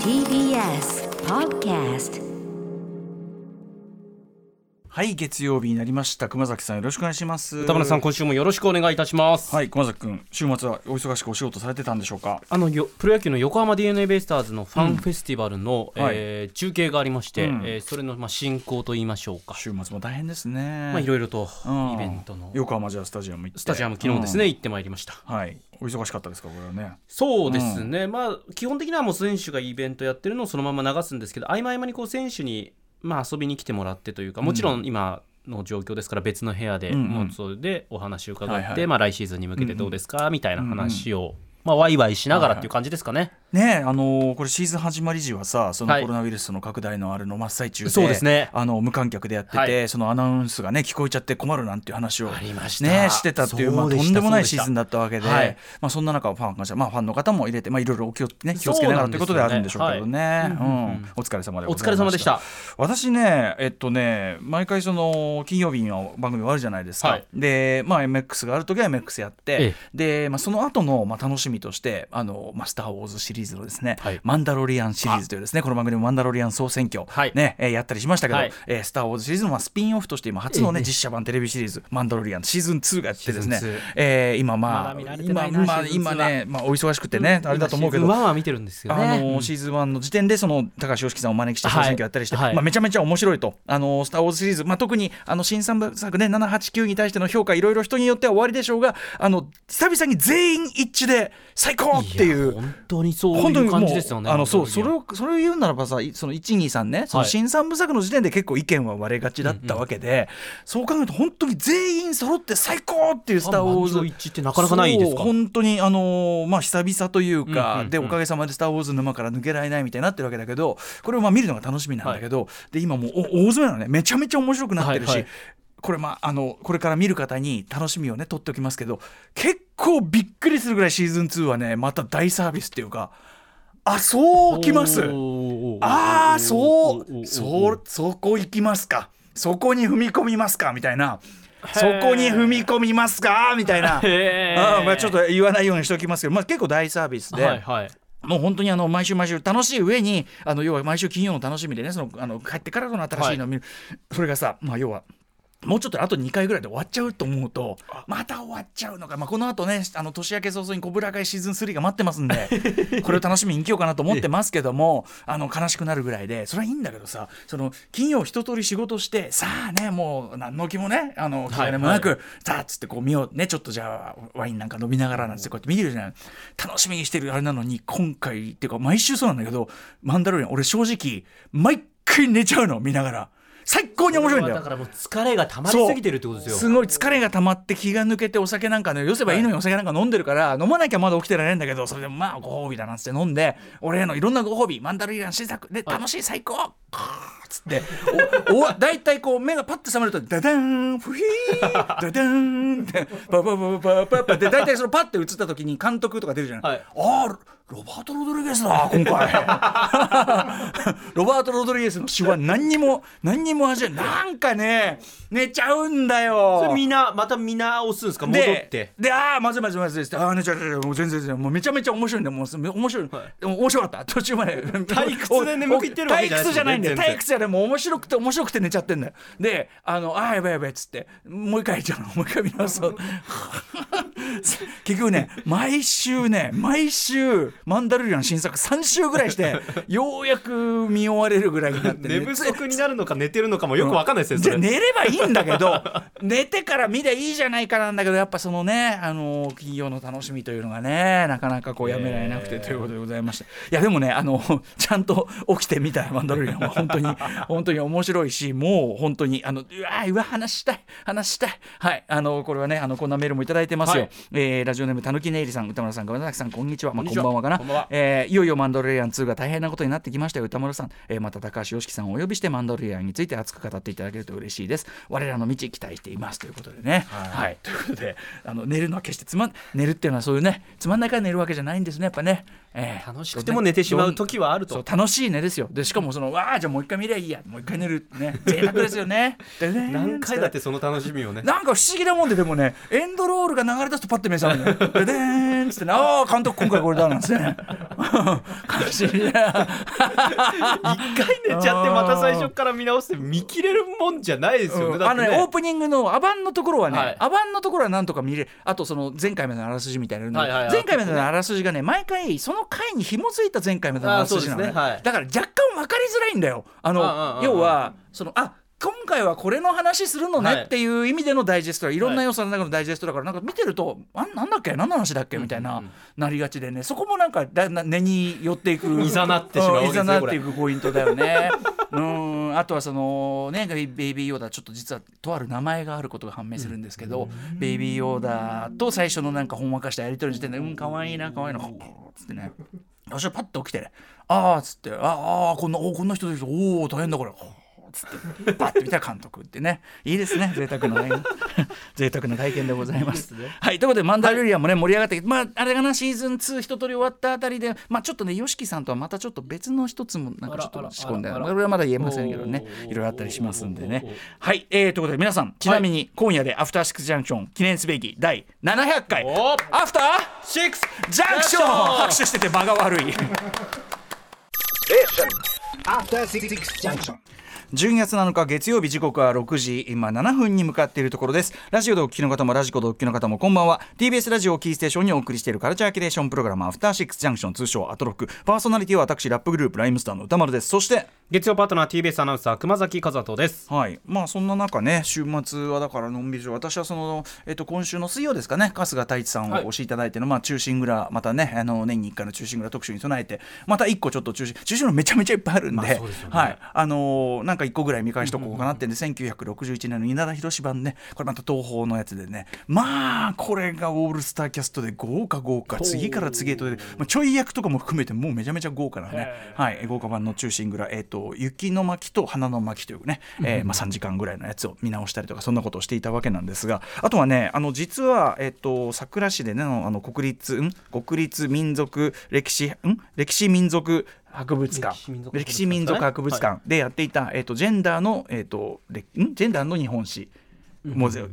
TBS Podcast はい月曜日になりました。熊崎さんよろしくお願いします。歌村さん今週もよろしくお願いいたします、はい熊崎君週末はお忙しくお仕事されてたんでしょうか？あのよプロ野球の横浜 d n a ベイスターズのファンフェスティバルの、はい。えー中継がありまして、うん。えーそれのまあ進行と言いましょうか、週末も大変ですね。まあいろいろとうん。イベントの。横浜じゃあスタジアムスタジアム昨日ですね、うん。行ってまいりました。はい。お忙しかったですかこれはね。そうですね、まあ基本的にはもう選手がイベントやってるのをそのまま流すんですけど合間合間にこう選手にまあ遊びに来てもらってというかもちろん今の状況ですから別の部屋で、うんうん。もうそれでお話を伺って、はいはい。まあ、来シーズンに向けてどうですか、みたいな話を、まあ、ワイワイしながらっていう感じですかね。ねあのーこれシーズン始まり時はさそのはい。コロナウイルスの拡大のあれの真っ最中で、そうですね。あの無観客でやってて、はい。そのアナウンスがね聞こえちゃって困るなんていう話をありました。ねしてたっていうまあ、とんでもないシーズンだったわけで、はい。まあ、そんな中ファンがまあ、ファンの方も入れて、まあ、いろいろお気を,、ね、気をつけながらということであるんでしょうけどね、はい。うん。うんお疲れ様でお疲れ様でした。私ねえっとね毎回その金曜日の番組終わるじゃないですか、はい。でまあ MX がある時は MX やって、え。で、まあ、その後のまあ楽しみとしてあの、まあ、スター・ウォーズシリーズのですね、はい。マンダロリアンシリーズというですねこの番組もマンダロリアン総選挙、はい。ねえーやったりしましたけど、はい。えースター・ウォーズシリーズのまあスピンオフとして今初のね、ええ。実写版テレビシリーズマンダロリアンシーズン2がやってですねシーズン2えー今まあま今まあシーズン2は。今ね、まあ、お忙しくてね、あれだと思うけどシーズン1は見てるんですよね。あのシーズン1の時点でその高橋良樹さんをお招きして総選挙やったりして、まあ、めちゃめちゃ面白いと「あのスター・ウォーズ」シリーズ、まあ、特にあの新三部作ね789に対しての評価いろいろ人によっては終わりでしょうがあの久々に全員一致で最高っていう。や本当にそういう本当にもう感じですよね。あのそうそれををそれを言うならばさいその123ねそのはい。新三部作の時点で結構意見は割れがちだったわけで、そう考えると本当に全員揃って最高っていう「スター・ウォーズ」一致ってなかなかないですか？本当にあのーまあ久々というか、うんうんうんでおかげさまで「スター・ウォーズ」沼から抜けられないみたいになってるわけだけどこれをまあ見るのが楽しみなんだけど、で今もうお大詰めなのね。めちゃめちゃ面白くなってるし、はいはいこれまああのこれから見る方に楽しみをね取っておきますけど結構びっくりするぐらいシーズン2はねまた大サービスっていうかあそうきますああそうそそこ行きますかそこに踏み込みますかみたいなそこに踏み込みますかみたいな。あまあ、ちょっと言わないようにしておきますけど、まあ、結構大サービスで、はいはい。もう本当にあの毎週毎週楽しい上にあの要は毎週金曜の楽しみでねそのあの帰ってからの新しいのを見る、それがさ、まあ、要はもうちょっとあと2回ぐらいで終わっちゃうと思うとまた終わっちゃうのか、まあ、この後ねあの年明け早々にコブラ会シーズン3が待ってますんで これを楽しみに生きようかなと思ってますけどもあの悲しくなるぐらいでそれはいいんだけどさその金曜一通り仕事してさあねもう何の気もねあの気兼ねもなく、はい。さあっつってこう見ようねちょっとじゃあワインなんか飲みながらなんてこうやって見るじゃない楽しみにしてるあれなのに今回っていうか毎週そうなんだけどマンダロリアン俺正直毎回寝ちゃうの見ながら最高に面白いんだよ。だからもう疲れが溜まりすぎてるってことですよ。すごい疲れが溜まって気が抜けてお酒なんかねよせばいいのにお酒なんか飲んでるから、飲まなきゃまだ起きてられないんだけどそれでもまあご褒美だなんつって飲んで俺へのいろんなご褒美マンダロリアン新作で楽しい最高つっておお大体こう目がパッて覚めるとダダーンフヒー ダダーンってパパパパパパパで大体そのパッて映った時に監督とか出るじゃない、はい。ああロバート・ロドリゲスだ今回。ロバート・ロドリゲスの詩は何にも何にも味なんかね寝ちゃうんだよ。それみんなまた見直すんですか？戻でって。でああまずいまずいまずいですああねちゃちゃもう全然全然もうめちゃめちゃ面白いんでもう面白い、はい。でも面白かった。途中まで。退屈で眠気ってるわけじゃない退屈じゃないんだよ。退屈じゃない。もう面白くて面白くて寝ちゃってんだよ。であのああやばいやばいっつってもう一回じゃあ もう一回見直そう。結局ね毎週ね毎週マンダロリアン新作3週ぐらいして ようやく見終われるぐらいになってね寝不足になるのか寝てるのかもよくわかんないですよ。それ。じゃあ寝ればいいんだけど 寝てから見りゃいいじゃないかなんだけどやっぱそのねあの金曜の楽しみというのがねなかなかこうやめられなくてということでございまして。いやでもねあのちゃんと起きてみたいマンダロリアンは 本当に本当に面白いしもう本当にあのうわーうわ話したい話したい。はいあのこれはねあのこんなメールもいただいてますよ、はい。えーラジオネームたぬきねいりさん歌丸さん熊崎さんこんにちは、まあ、こんばんはかな。えーいよいよマンダロリアン2が大変なことになってきましたよ。歌丸さん、えーまた高橋良樹さんをお呼びしてマンダロリアンについて熱く語っていただけると嬉しいです。我らの道期待していますということでね。はい、ということであの寝るのは決してつまん寝るっていうのはそういうねつまんないから寝るわけじゃないんですねやっぱね、ええ。楽しくても寝てしまう時はあると。楽しい寝ですよ。でしかもそのわあじゃあもう一回見りゃいいや。もう一回寝るね。贅沢ですよね。で ね何回だってその楽しみをね。なんか不思議なもんででもねエンドロールが流れ出すとパッて目覚めるででーんっつってね。ああ監督今回これだなんつってね。感じで一回寝ちゃってまた最初から見直して見切れるもんじゃないですよね、あのねオープニングのアバンのところはね、はい。アバンのところはなんとか見れるあとその前回までのあらすじみたいなの、はいはいはい。前回までのあらすじがね毎回その回に紐づいた前回までのあらすじなの、だから若干分かりづらいんだよ。あの要はそのあ今回はこれの話するのはい。ねっていう意味でのダイジェストはい。ろんな要素の中のダイジェストだからなんか見てるとあなんだっけ何の話だっけみたいななりがちでね。そこもなんかだな根に寄っていくいざなってしまういざなっていくポイントだよね。うん。あとはそのねベイベイビーヨーダちょっと実はとある名前があることが判明するんですけど、ベイビーヨーダと最初のなんかほんわかしたやり取りの時点で「うんかわいいなかわいいな」つってね。私はパッと起きてね「ああ」っつって「ああこんなおこんな人ですおお大変だこれ」つってパッと見たら監督ってね。いいですね贅沢なね。贅沢な体験でございます。はいということでマンダーリリアンもね盛り上がってきてまああれがなシーズン2一通り終わったあたりでまあちょっとね YOSHIKI さんとはまたちょっと別の一つもなんかちょっと仕込んでこれはまだ言えませんけどね。いろいろあったりしますんでね。はいえー、ということで皆さんちなみに今夜でアフターシックスジャンクション記念すべき第700回。アフターシックスジャンクション。拍手してて間が悪い. 12月7日月曜日時刻は6時今7分に向かっているところです。ラジオでお聞きの方もラジコでお聞きの方もこんばんは。TBS ラジオキーステーションにお送りしているカルチャーキュレーションプログラムアフターシックスジャンクション通称アトロック。パーソナリティは私ラップグループライムスターの歌丸です。そして月曜パートナー TBS アナウンサー熊崎和人です。はい。まあそんな中ね週末はだからのんびりし私はその、えっと、今週の水曜ですかね春日太一さんをお越しいただいての、まあ中心蔵またねあの年に1回の中心蔵特集に備えてまた1個ちょっと中心中心蔵めちゃめちゃいっぱいあるんで,、まあでね。はい。あのーなんか1個ぐらい見返しとこうかなってんで、1961年の稲田博版ねこれまた東宝のやつでね。まあこれがオールスターキャストで豪華豪華次から次へとまあ、ちょい役とかも含めてもうめちゃめちゃ豪華なね、はい、豪華版の中心蔵、えっと雪の巻と花の巻というね、えーまあ、3時間ぐらいのやつを見直したりとかそんなことをしていたわけなんですがあとはねあの実は、えっと佐倉市でねあのあの国立ん？国立民族歴史ん？歴史民族博物館。歴史民族博物館でやっていた、えっとジェンダーの、えっとれん？ジェンダーの日本史もうぜ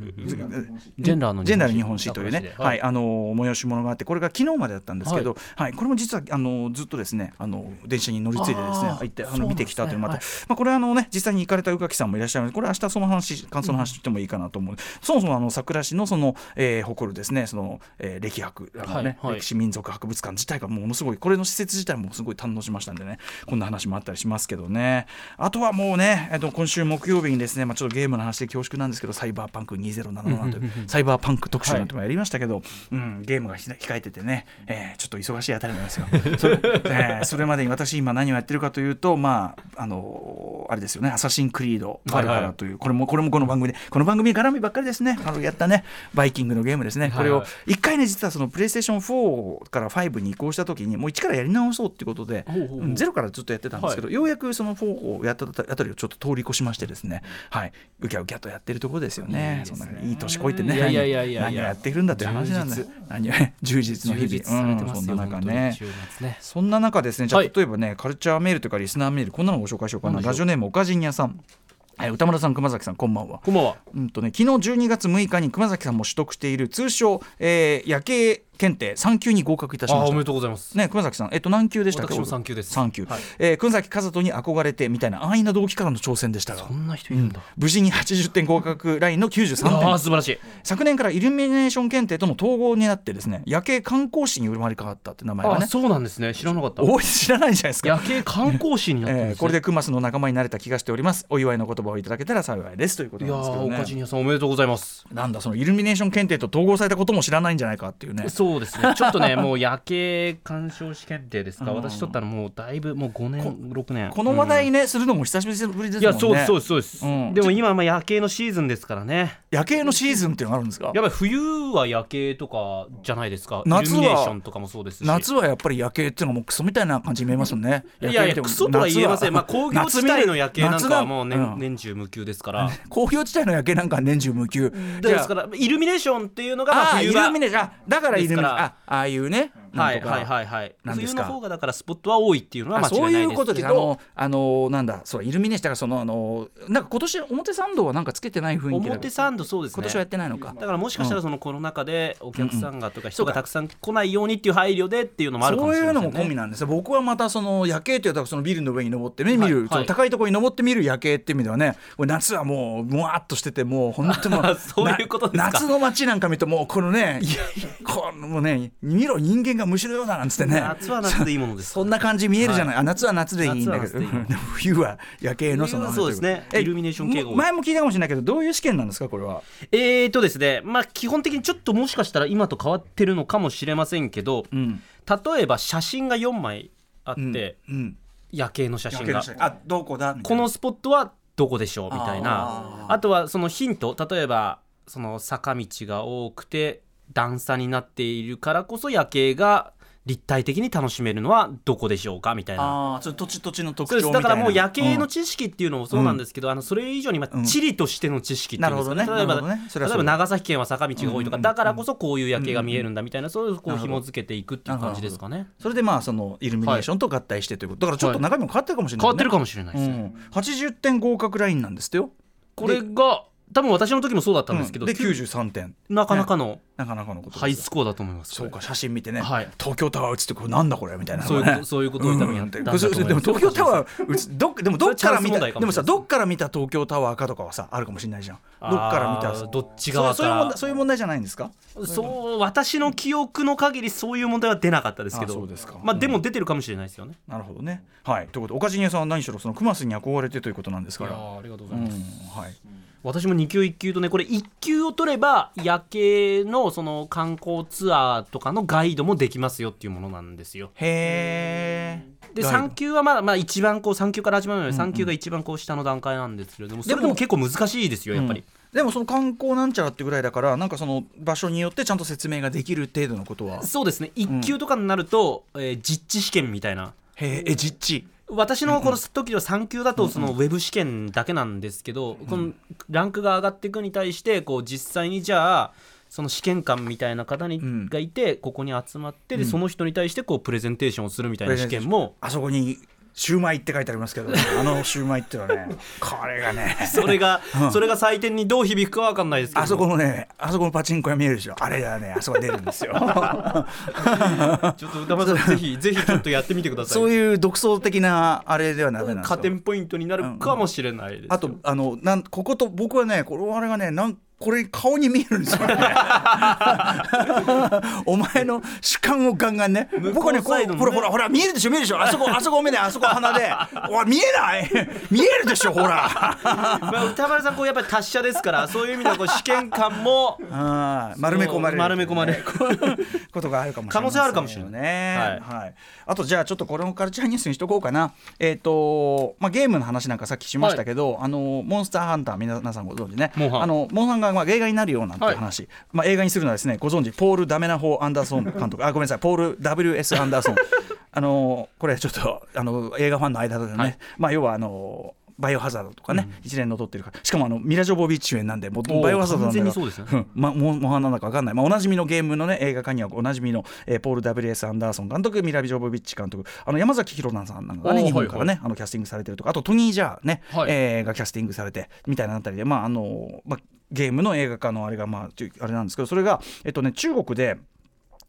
ジェンダーのジェンダーの日本史というね、ははい。い、あの催し物があって、これが昨日までだったんですけど、はい、これも実はあのずっとですね、あの電車に乗り継いでですね、行ってあの見てきたというまた、はいまあこれはあのね実際に行かれた宇垣さんもいらっしゃるので、これ明日その話感想の話してもいいかなと思う。そもそもあの桜市のその、えー誇るですね、その、えー歴博あのね、はいはい。歴史民族博物館自体がものすごいこれの施設自体もすごい堪能しましたんでね、こんな話もあったりしますけどね。あとはもうね、えっと今週木曜日にですね、まあちょっとゲームの話で恐縮なんですけど、サイバーパンク2077というサイバーパンク特集なんてもやりましたけど、うん、ゲームがひ控えててね、えーちょっと忙しいあたりなんですよ。それ,、えーそれまでに私今何をやってるかというと、まああのあれですよね、アサシンクリードバルハラという、これもこれもこの番組でこの番組絡みばっかりですね。あのやったねバイキングのゲームですね。これをはいはい一回ね実はそのプレイステーション4から5に移行した時にもう一からやり直そうっていうことで、ほうんゼロからずっとやってたんですけど、ようやくその4をやったあたりをちょっと通り越しましてですね、はい、うきゃうきゃとやってるところですよね。ねそんないい年こいてね、何をやっているんだという話なんだよ充実。何を 充実の日々。うんそんな中ね。そんな中ですね、じゃ例えばね、カルチャーメールというかリスナーメール、こんなのご紹介しようかな。ラジオネーム、岡陣屋さん。はい、歌村さん、熊崎さん、こんばんは。こんばんはうんとね、昨日12月6日に熊崎さんも取得している通称、えー夜景検定3級に合格いたしましたあおめで。とうございますね、熊崎さん、えっと、何級でしたっけ？私も3級です3級。はいえー熊崎和人に憧れてみたいな安易な動機からの挑戦でしたがこ、んな人いるんだ、無事に80点合格ラインの93ああ点。素晴らしい昨年からイルミネーション検定との統合になってですね、夜景観光士に生まれ変わったって名前がね。あそうなんですね知らなかったおい知らないじゃないですか。夜景観光士になったんです、ねえーこれでクマスの仲間になれた気がしております。お祝いの言葉をいただけたら幸いですということいやなんですけどね。ー岡地さんおめでとうございますなんだそのイルミネーション検定と統合されたことも知らないんじゃないかっていうね。そうですね。ちょっとね もう夜景鑑賞試験定ですか？うん。私取ったらもうだいぶもう5年6年。この話題ね、するのも久しぶりですもんね。いやそうですそうですそうです、うん。でも今はまあ夜景のシーズンですからね。夜景のシーズンっていうのがあるんですか？やっぱり冬は夜景とかじゃないですか？夏はイルミネーションとかもそうですし。夏はやっぱり夜景っていうのがもうクソみたいな感じに見えますもんね。いやいやクソとは言えません、まあ、工業地帯の夜景なんかはもう年,、年年中無休ですから。工業地帯の夜景なんかは年中無休。ですからイルミネーションっていうのがまあああイルミネーション。あだからイルからあああいうねはいはいいはい。はい冬の方がだからスポットは多いっていうのは間あそう違いないいうでことすけどです。あのあのなんだそうイルミネーションだからそのあのなんか今年表参道はなんかつけてない雰囲気だ表参道そうですね。今年はやってないのか。だからもしかしたらそのコロナ禍でお客さんがとか人がたくさん来ないようにっていう配慮でっていうのもあるかもしれませんね。そういうのも込みなんです。よ僕はまたその夜景っていうとそのビルの上に登ってね見る、はい高いところに登って見る夜景っていう意味ではね夏はもうもわっとしててもう本当もう そういうこと夏の街なんか見るともうこのねこのもうね見ろ人間が虫のようだなんつってね。夏は夏でいいものです。そんな感じ見えるじゃない、あ夏は夏でいいんだけど。冬は夜景のそのそうですね。えイルミネーション系前も聞いたかもしれないけどどういう試験なんですかこれは？えーとですね、まあ基本的にちょっともしかしたら今と変わってるのかもしれませんけど、うん。例えば写真が4枚あって、うん。夜景の写真が。あどこだ？このスポットはどこでしょう？みたいな。ああとはそのヒント。例えばその坂道が多くて段差になっているからこそ夜景が立体的に楽しめるのはどこでしょうか？みたいな。ああそれ土地土地の特徴みたいな。ですだからもう夜景のん知識っていうのもそうなんですけど、あのそれ以上にまうんあ地理としての知識っていうね、なるほどね。例えばね。例えば長崎県は坂道が多いとか、うんだからこそこういう夜景が見えるんだみたいな、そういうこう紐付けていくっていう感じですかね。それでまあそのイルミネーションと合体してということ、だからちょっと中身も変わってるかもしれない、ね変わってるかもしれないです、うん、80点合格ラインなんですよ。これが多分私の時もそうだったんですけど、うん。で93点。なかなかのなかなかのことハイスコアだと思います。そうか写真見てね、はい。東京タワー映ってこれなんだこれみたいなそういうことそういうことを多分やってうんたんだと思います。でも東京タワー映どっ でもどっから見たでもさどっから見た東京タワーかとかはさあるかもしれないじゃん。どっから見たどっち側そういう問か題そういう問題じゃないんですか？そう私の記憶の限りそういう問題は出なかったですけど。あそうですか。まあでも出てるかもしれないですよね。なるほどね。はい。ということで岡地さんは何しろそのクマスに憧れてということなんですから。ありがとうごうんざいます。はい私も2級1級とねこれ1級を取れば夜景のその観光ツアーとかのガイドもできますよっていうものなんですよ。へえで3級はまあまあ一番こう3級から始まるので3級が一番こう下の段階なんですけれどもそれでも結構難しいですよやっぱり。でもその観光なんちゃらってぐらいだからなんかその場所によってちゃんと説明ができる程度のことは。そうですね。1級とかになると、えー実地試験みたいな。へええ実地私のこの時は3級だとそのウェブ試験だけなんですけど、このランクが上がっていくに対してこう実際にじゃあその試験官みたいな方に、ん。がいてここに集まってでその人に対してこうプレゼンテーションをするみたいな試験もあそこにシューマイって書いてありますけど、あのシューマイっていうのはねこれがね。それが、それが採点にどう響くかわかんないですけどあそこのねあそこのパチンコ屋見えるでしょ。あれがねあそこ出るんですよ。ちょっと歌丸さんぜひぜひちょっとやってみてください。そういう独創的なあれではなんですよ。加点ポイントになるかもしれないですよ、あとあのなんここと僕はねこれあれがねなんこれ顔に見えるんですよね。お前の主観をガンガンね。僕はねこれほらほらほら見えるでしょ見えるでしょ。あそこ あそこ目であそこ鼻で。おい見えない。見えるでしょほら。まあ、歌丸さんこうやっぱり達者ですからそういう意味ではこう試験官もあー丸め込まれる。丸め込まれる。ことがあるかもしれない、可能性あるかもしれないね、はい。あとじゃあちょっとこれのカルチャーニュースにしとこうかな。えっ、と、まあ、ゲームの話なんかさっきしましたけど、あのモンスターハンター皆さんご存知ね。モンハン。あのモンハンがまあ映画になるよなんて話、まあ、映画にするのはですねご存知ポール・ダメナホー・アンダーソン 監督。あごめんなさい。ポール W.S. アンダーソン。あのこれちょっとあの映画ファンの間でね、はい。まあ要はあのバイオハザードとかね、一連の撮ってるか。らしかもあのミラ・ジョボビッチ主演なんでもうバイオハザードなんだから完全にそうですうん。ま、もモンハンなんだか分かんない、まあ、おなじみのゲームのね映画化にはおなじみの、えーポール・ W.S. アンダーソン監督ミラ・ジョボビッチ監督。あの山崎紘菜さんなんかがね日本からね、あのキャスティングされてるとか。あとトニー・ジャーね、はい。えーがキャスティングされてみたいなあたりで。まああの、まあ、ゲームの映画化のあれがまああれなんですけどそれがえっとね中国で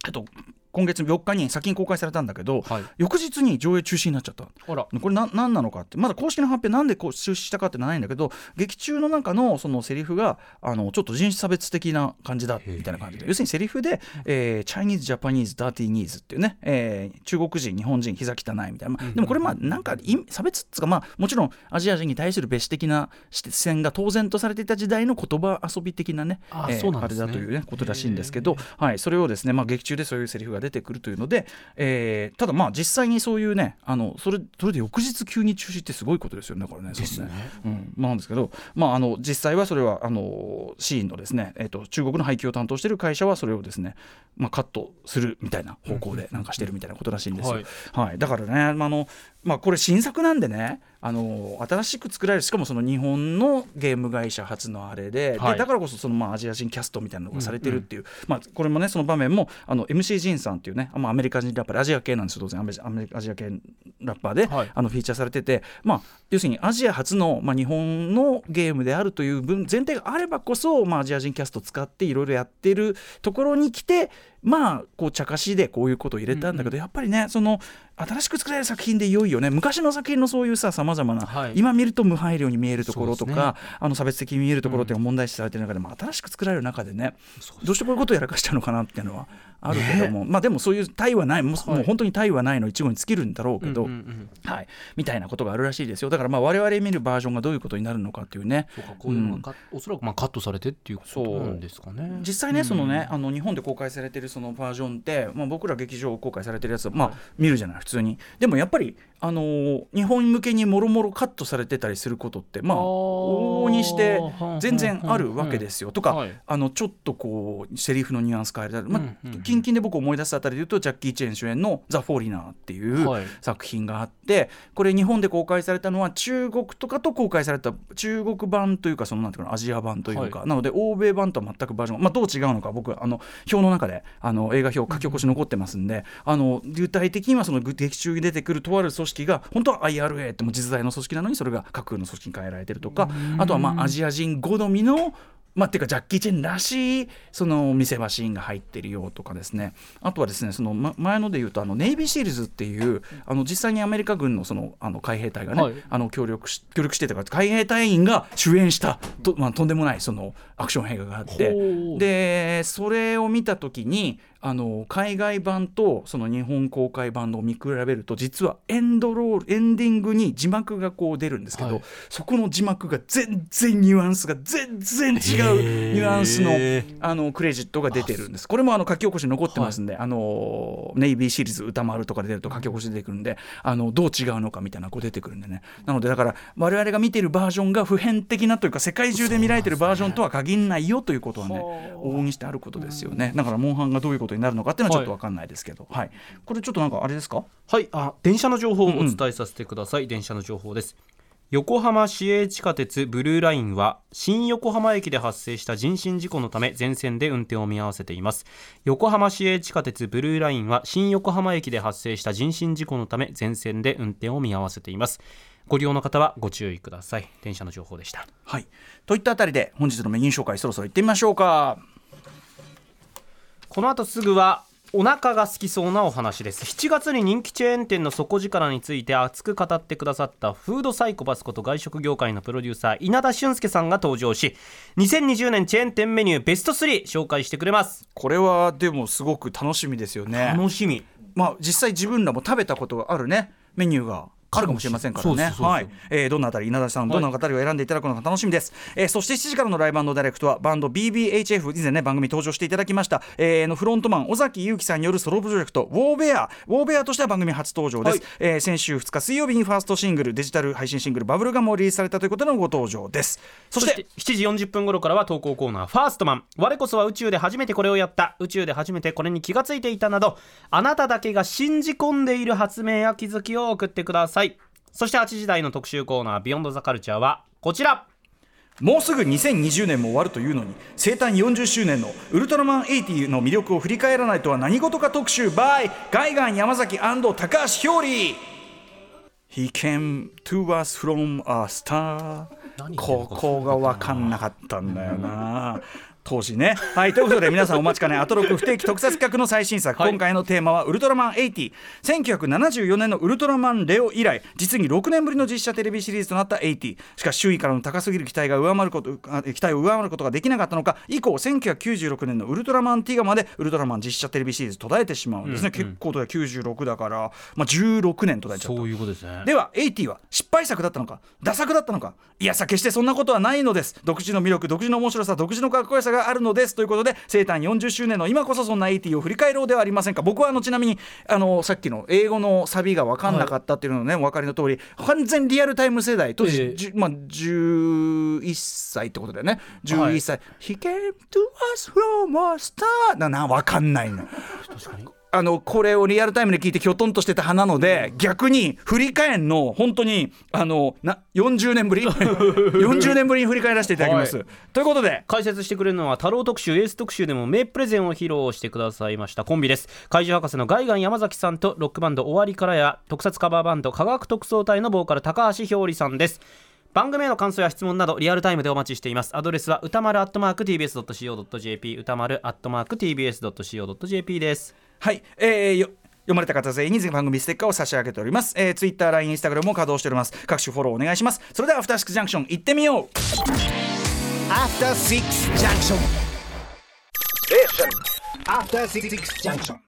えっと今月4日に先に公開されたんだけど、はい。翌日に上映中止になっちゃった。これな何なのかって。まだ公式の発表なんでこう中止したかってのはないんだけど劇中の中のそのセリフがあのちょっと人種差別的な感じだみたいな感じで。要するにセリフで、えー、 Chinese, Japanese, dirty knees っていうね、えー中国人日本人膝汚いみたいな、まあでもこれまあなんか差別っつうかまあもちろんアジア人に対する別視的な視線が当然とされていた時代の言葉遊び的なねあね。あれだというねことらしいんですけど、はい、それをですね、まあ、劇中でそういうセリフが出てくるというので、えーただまあ実際にそういうねあのそれそれで翌日急に中止ってすごいことですよねこれね。ですね。うんまあ、なんですけど、まあ、あの実際はそれはあのシーンのですね、えー、と中国の配給を担当している会社はそれをですね、まあ、カットするみたいな方向でなんかしてるみたいなことらしいんですよ。はいはいだからね、まあ、あのまあこれ新作なんでねあの新しく作られるしかもその日本のゲーム会社初のあれで,、はい。でだからこそそのまあアジア人キャストみたいなのがされてるっていう、まあ、これもねその場面もあの MC ジンさんっていうね、まあ、アメリカ人ラッパーでアジア系なんですよ当然。アメアメリカアジア系ラッパーで、はい。あのフィーチャーされてて、まあ、要するにアジア初の、まあ、日本のゲームであるという分前提があればこそ、まあ、アジア人キャストを使っていろいろやってるところに来てまあこう茶化しでこういうことを入れたんだけど、やっぱりねその新しく作られる作品でいよいよね。昔の作品のそういうささまざまな、はい。今見ると無配慮に見えるところとか、あの差別的に見えるところっていうのが問題視されてる中でも、新しく作られる中でねどうしてこういうことをやらかしたのかなっていうのはあるけども、まあでもそういう対はないもう,、もう本当に対はないの一語に尽きるんだろうけど、うんうんうん。はい、みたいなことがあるらしいですよ。だからまあ我々見るバージョンがどういうことになるのかっていうね。そうかこういうのがカおそらくまあカットされてっていうことなんですかね。実際ね、そのねあの日本で公開されてるそのバージョンって、まあ、僕ら劇場公開されてるやつ、まあ、見るじゃない普通に。でもやっぱり、あのー日本向けにもろもろカットされてたりすることってまあ往々にして全然あるわけですよ。とか、はい。あのちょっとこうセリフのニュアンス変えたり、まあ近々で僕思い出すあたりで言うとジャッキー・チェン主演の「ザ・フォーリナー」っていうはい。作品があってこれ日本で公開されたのは中国とかと公開された中国版というかそのなんていうかなアジア版というか、はなので欧米版とは全くバージョン、まあ、どう違うのか僕あの表の中であの映画評書き起こし残ってますんで、あの具体的にはその劇中に出てくるとある組織が本当は IRA っても実在の組織なのにそれが架空の組織に変えられてるとかあとはまあアジア人好みのまあ、っていうかジャッキー・チェンらしいその見せ場シーンが入ってるよとかですね。あとはですねその、ま、前ので言うとあのネイビーシールズっていうあの実際にアメリカ軍のそのあの海兵隊がね、はい。あの協力し協力してとか海兵隊員が主演したと,、まあ、とんでもないそのアクション映画があって。でそれを見た時にあの海外版とその日本公開版を見比べると実はエンドロールエンディングに字幕がこう出るんですけど、はい。そこの字幕が全然ニュアンスが全然違うニュアンスのあのクレジットが出てるんです。これもあの書き起こし残ってますんで、あのネイビーシリーズ歌丸とかで出ると書き起こし出てくるんであのどう違うのかみたいなこう出てくるんでね。なのでだから我々が見てるバージョンが普遍的なというか世界中で見られてるバージョンとは限らないよということはね往々にしてあることですよね。だからモンハンがどういうことになるのかっていうのはちょっと分かんないですけど、はい。これちょっとなんかあれですかはい、あ電車の情報をお伝えさせてください、電車の情報です横浜市営地下鉄ブルーラインは新横浜駅で発生した人身事故のため全線で運転を見合わせています。横浜市営地下鉄ブルーラインは新横浜駅で発生した人身事故のため全線で運転を見合わせています。ご利用の方はご注意ください。電車の情報でした。はい。といったあたりで本日のメニュー紹介そろそろ行ってみましょうか。この後すぐはお腹が好きそうなお話です。7月に人気チェーン店の底力について熱く語ってくださったフードサイコパスこと外食業界のプロデューサー稲田俊介さんが登場し2020年チェーン店メニューベスト3紹介してくれます。これはでもすごく楽しみですよね。楽しみ。まあ実際自分らも食べたことがあるねメニューがあるかもしれませんからね。はい、えーどんなあたり稲田さんどんなあたりを選んでいただくのか楽しみです。えーそして7時からのライブダイレクトはバンド BBHF 以前ね番組登場していただきました、えーのフロントマン尾崎祐樹さんによるソロプロジェクトウォーベア。ウォーベアとしては番組初登場です。はい。えー先週2日水曜日にファーストシングルデジタル配信シングルバブルガムをリリースされたということでのご登場です。そしそしてて7時40分頃からは投稿コーナー「ファーストマン。我こそは宇宙で初めてこれをやった。宇宙で初めてこれに気がついていた」などあなただけが信じ込んでいる発明や気づきを送ってくださいそして8時台の特集コーナー「ビヨンドザカルチャーはこちら。もうすぐ2020年も終わるというのに生誕40周年のウルトラマン80の魅力を振り返らないとは何事か特集 by ガイガン山崎高橋ひょうり。He came to us from a star ここが分かんなかったんだよな当時ね。はい、ということで皆さんお待ちかねアトロク不定期特撮企画の最新作、はい。今回のテーマはウルトラマン80 1974年のウルトラマンレオ以来実に6年ぶりの実写テレビシリーズとなった80しかし周囲からの高すぎる期待が上回ることあ期待を上回ることができなかったのか。以降1996年のウルトラマンティガまでウルトラマン実写テレビシリーズ途絶えてしまうんですね、結構とは96だから、まあ、16年途絶えちゃった。そういうことですね。では80は失敗作だったのかダ作だったのか。いやさ決してそんなことはないのです。独自の魅力独自の面白さ独自のかっこよさがあるのですということで生誕40周年の今こそそんな80を振り返ろうではありませんか？僕はあのちなみにあのさっきの英語のサビが分かんなかったっていうのね、お分かりの通り完全リアルタイム世代当時、えまあ、11歳ってことだよね。11歳、He came to us from a star なな分かんないの確かにあのこれをリアルタイムで聞いてきょとんとしてた派なので逆に振り返んの本当にあのな40年ぶり？40年ぶりに振り返らせていただきます、はい。ということで。解説してくれるのは太郎特集エース特集でも名プレゼンを披露してくださいましたコンビです。怪獣博士のガイガン山崎さんとロックバンド終わりからや特撮カバーバンド科学特捜隊のボーカル高橋ひょうりさんです番組への感想や質問などリアルタイムでお待ちしています。アドレスは歌丸 @tbs.co.jp 歌丸 @tbs.co.jp です。はい、えーよ読まれた方全員に番組ステッカーを差し上げております、えー、ツイッター、LINE、インスタグラムも稼働しております。各種フォローお願いします。それではアフターシックスジャンクション行ってみよう。After Six Junction. After Six Junction.